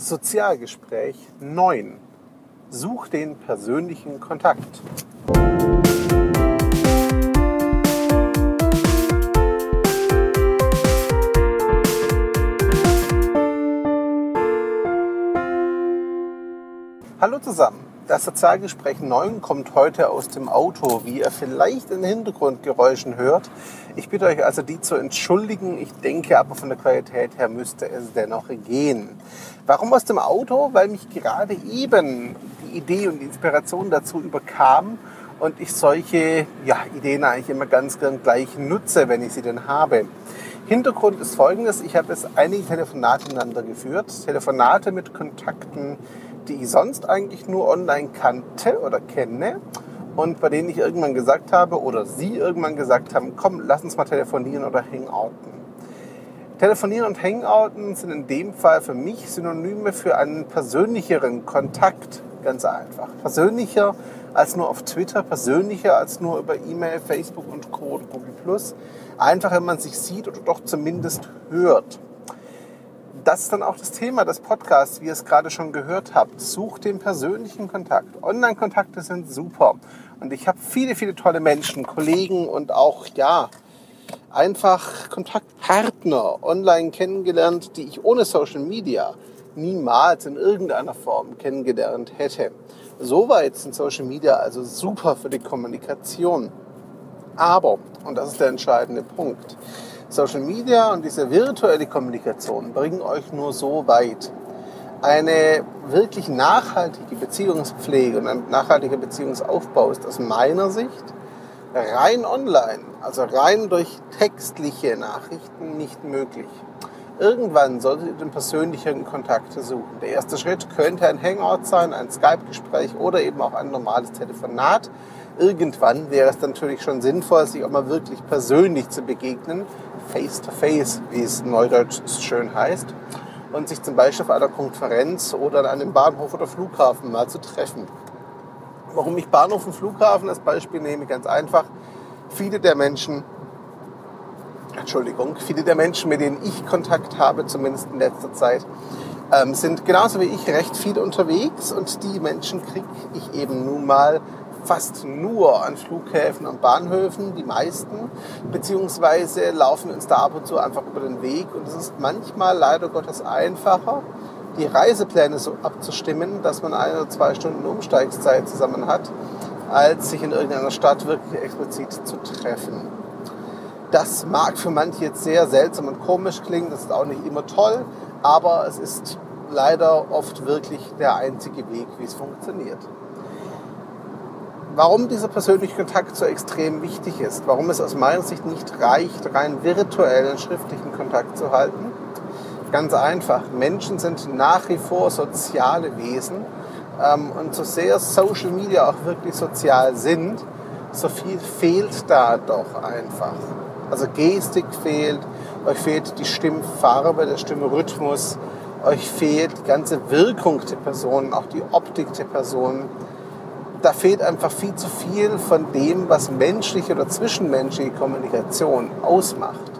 Sozialgespräch 9. Such den persönlichen Kontakt. Hallo zusammen. Das Sozialgespräch 9 kommt heute aus dem Auto, wie ihr vielleicht in Hintergrundgeräuschen hört. Ich bitte euch also, die zu entschuldigen. Ich denke aber von der Qualität her müsste es dennoch gehen. Warum aus dem Auto? Weil mich gerade eben die Idee und die Inspiration dazu überkam und ich solche ja, Ideen eigentlich immer ganz gern gleich nutze, wenn ich sie denn habe. Hintergrund ist folgendes. Ich habe jetzt einige Telefonate miteinander geführt. Telefonate mit Kontakten, die ich sonst eigentlich nur online kannte oder kenne und bei denen ich irgendwann gesagt habe oder sie irgendwann gesagt haben, komm, lass uns mal telefonieren oder hangouten. Telefonieren und hangouten sind in dem Fall für mich Synonyme für einen persönlicheren Kontakt. Ganz einfach. Persönlicher als nur auf Twitter, persönlicher als nur über E-Mail, Facebook und Co. und Google Plus. Einfach, wenn man sich sieht oder doch zumindest hört das ist dann auch das Thema des Podcasts, wie ihr es gerade schon gehört habt. Sucht den persönlichen Kontakt. Online-Kontakte sind super. Und ich habe viele, viele tolle Menschen, Kollegen und auch, ja, einfach Kontaktpartner online kennengelernt, die ich ohne Social Media niemals in irgendeiner Form kennengelernt hätte. Soweit sind Social Media also super für die Kommunikation. Aber, und das ist der entscheidende Punkt, Social Media und diese virtuelle Kommunikation bringen euch nur so weit. Eine wirklich nachhaltige Beziehungspflege und ein nachhaltiger Beziehungsaufbau ist aus meiner Sicht rein online, also rein durch textliche Nachrichten nicht möglich. Irgendwann solltet ihr den persönlichen Kontakt suchen. Der erste Schritt könnte ein Hangout sein, ein Skype-Gespräch oder eben auch ein normales Telefonat. Irgendwann wäre es natürlich schon sinnvoll, sich auch mal wirklich persönlich zu begegnen, face-to-face, wie es neudeutsch schön heißt, und sich zum Beispiel auf einer Konferenz oder an einem Bahnhof oder Flughafen mal zu treffen. Warum ich Bahnhof und Flughafen als Beispiel nehme, ganz einfach. Viele der Menschen, Entschuldigung, viele der Menschen, mit denen ich Kontakt habe, zumindest in letzter Zeit, ähm, sind genauso wie ich recht viel unterwegs und die Menschen kriege ich eben nun mal fast nur an Flughäfen und Bahnhöfen, die meisten, beziehungsweise laufen uns da ab und zu einfach über den Weg. Und es ist manchmal leider Gottes einfacher, die Reisepläne so abzustimmen, dass man eine oder zwei Stunden Umsteigszeit zusammen hat, als sich in irgendeiner Stadt wirklich explizit zu treffen. Das mag für manche jetzt sehr seltsam und komisch klingen, das ist auch nicht immer toll, aber es ist leider oft wirklich der einzige Weg, wie es funktioniert warum dieser persönliche Kontakt so extrem wichtig ist, warum es aus meiner Sicht nicht reicht, rein virtuellen schriftlichen Kontakt zu halten. Ganz einfach, Menschen sind nach wie vor soziale Wesen ähm, und so sehr Social Media auch wirklich sozial sind, so viel fehlt da doch einfach. Also Gestik fehlt, euch fehlt die Stimmfarbe, der Stimmrhythmus, euch fehlt die ganze Wirkung der Person, auch die Optik der Person da fehlt einfach viel zu viel von dem, was menschliche oder zwischenmenschliche Kommunikation ausmacht.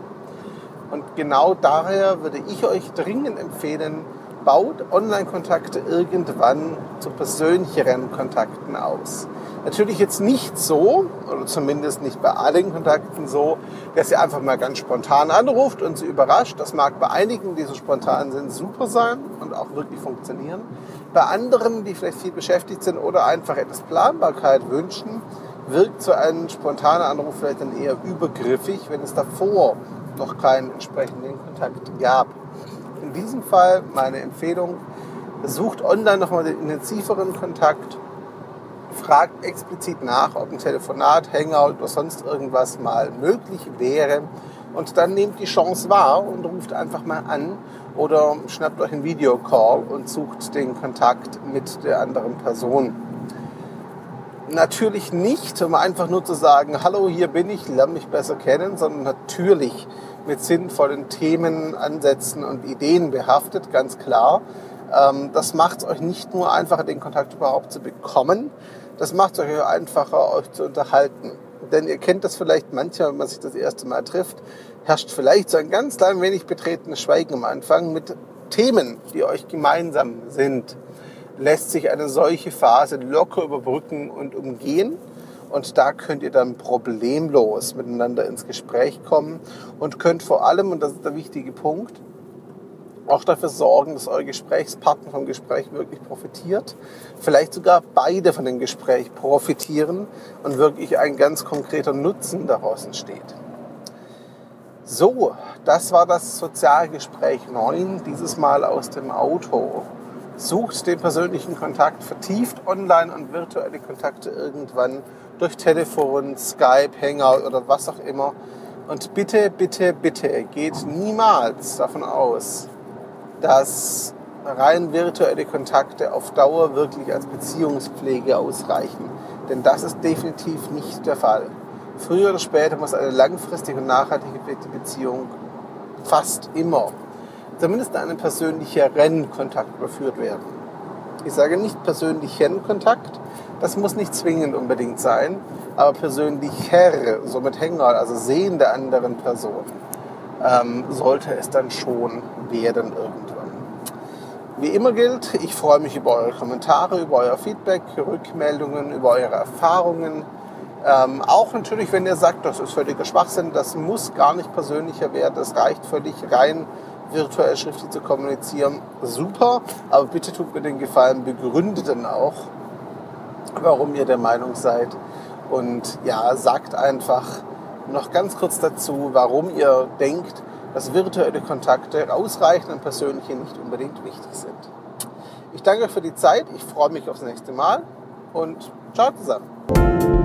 Und genau daher würde ich euch dringend empfehlen, baut Online-Kontakte irgendwann zu persönlicheren Kontakten aus. Natürlich jetzt nicht so, oder zumindest nicht bei allen Kontakten so, dass ihr einfach mal ganz spontan anruft und sie überrascht. Das mag bei einigen, die so spontan sind, super sein und auch wirklich funktionieren. Bei anderen, die vielleicht viel beschäftigt sind oder einfach etwas Planbarkeit wünschen, wirkt so ein spontaner Anruf vielleicht dann eher übergriffig, wenn es davor noch keinen entsprechenden Kontakt gab. In diesem Fall meine Empfehlung, sucht online nochmal den intensiveren Kontakt, fragt explizit nach, ob ein Telefonat, Hangout oder sonst irgendwas mal möglich wäre und dann nehmt die Chance wahr und ruft einfach mal an oder schnappt euch einen Videocall und sucht den Kontakt mit der anderen Person. Natürlich nicht, um einfach nur zu sagen, hallo, hier bin ich, lerne mich besser kennen, sondern natürlich mit sinnvollen Themen, Ansätzen und Ideen behaftet, ganz klar. Ähm, das macht es euch nicht nur einfacher, den Kontakt überhaupt zu bekommen, das macht es euch einfacher, euch zu unterhalten. Denn ihr kennt das vielleicht manchmal, wenn man sich das erste Mal trifft, herrscht vielleicht so ein ganz klein wenig betretenes Schweigen am Anfang mit Themen, die euch gemeinsam sind, lässt sich eine solche Phase locker überbrücken und umgehen. Und da könnt ihr dann problemlos miteinander ins Gespräch kommen und könnt vor allem, und das ist der wichtige Punkt, auch dafür sorgen, dass euer Gesprächspartner vom Gespräch wirklich profitiert. Vielleicht sogar beide von dem Gespräch profitieren und wirklich ein ganz konkreter Nutzen daraus entsteht. So, das war das Sozialgespräch 9, dieses Mal aus dem Auto. Sucht den persönlichen Kontakt vertieft online und virtuelle Kontakte irgendwann durch Telefon, Skype, Hangout oder was auch immer. Und bitte, bitte, bitte geht niemals davon aus, dass rein virtuelle Kontakte auf Dauer wirklich als Beziehungspflege ausreichen. Denn das ist definitiv nicht der Fall. Früher oder später muss eine langfristige und nachhaltige Beziehung fast immer zumindest einen persönlicheren Kontakt überführt werden. Ich sage nicht persönlichen Kontakt, das muss nicht zwingend unbedingt sein, aber persönlicher, so mit Hänger, also Sehen der anderen Person, ähm, sollte es dann schon werden irgendwann. Wie immer gilt, ich freue mich über eure Kommentare, über euer Feedback, Rückmeldungen, über eure Erfahrungen ähm, auch natürlich, wenn ihr sagt, das ist völliger Schwachsinn, das muss gar nicht persönlicher werden, das reicht völlig rein virtuell schriftlich zu kommunizieren. Super, aber bitte tut mir den Gefallen, begründet dann auch, warum ihr der Meinung seid. Und ja, sagt einfach noch ganz kurz dazu, warum ihr denkt, dass virtuelle Kontakte ausreichen und persönliche nicht unbedingt wichtig sind. Ich danke euch für die Zeit, ich freue mich aufs nächste Mal und ciao zusammen.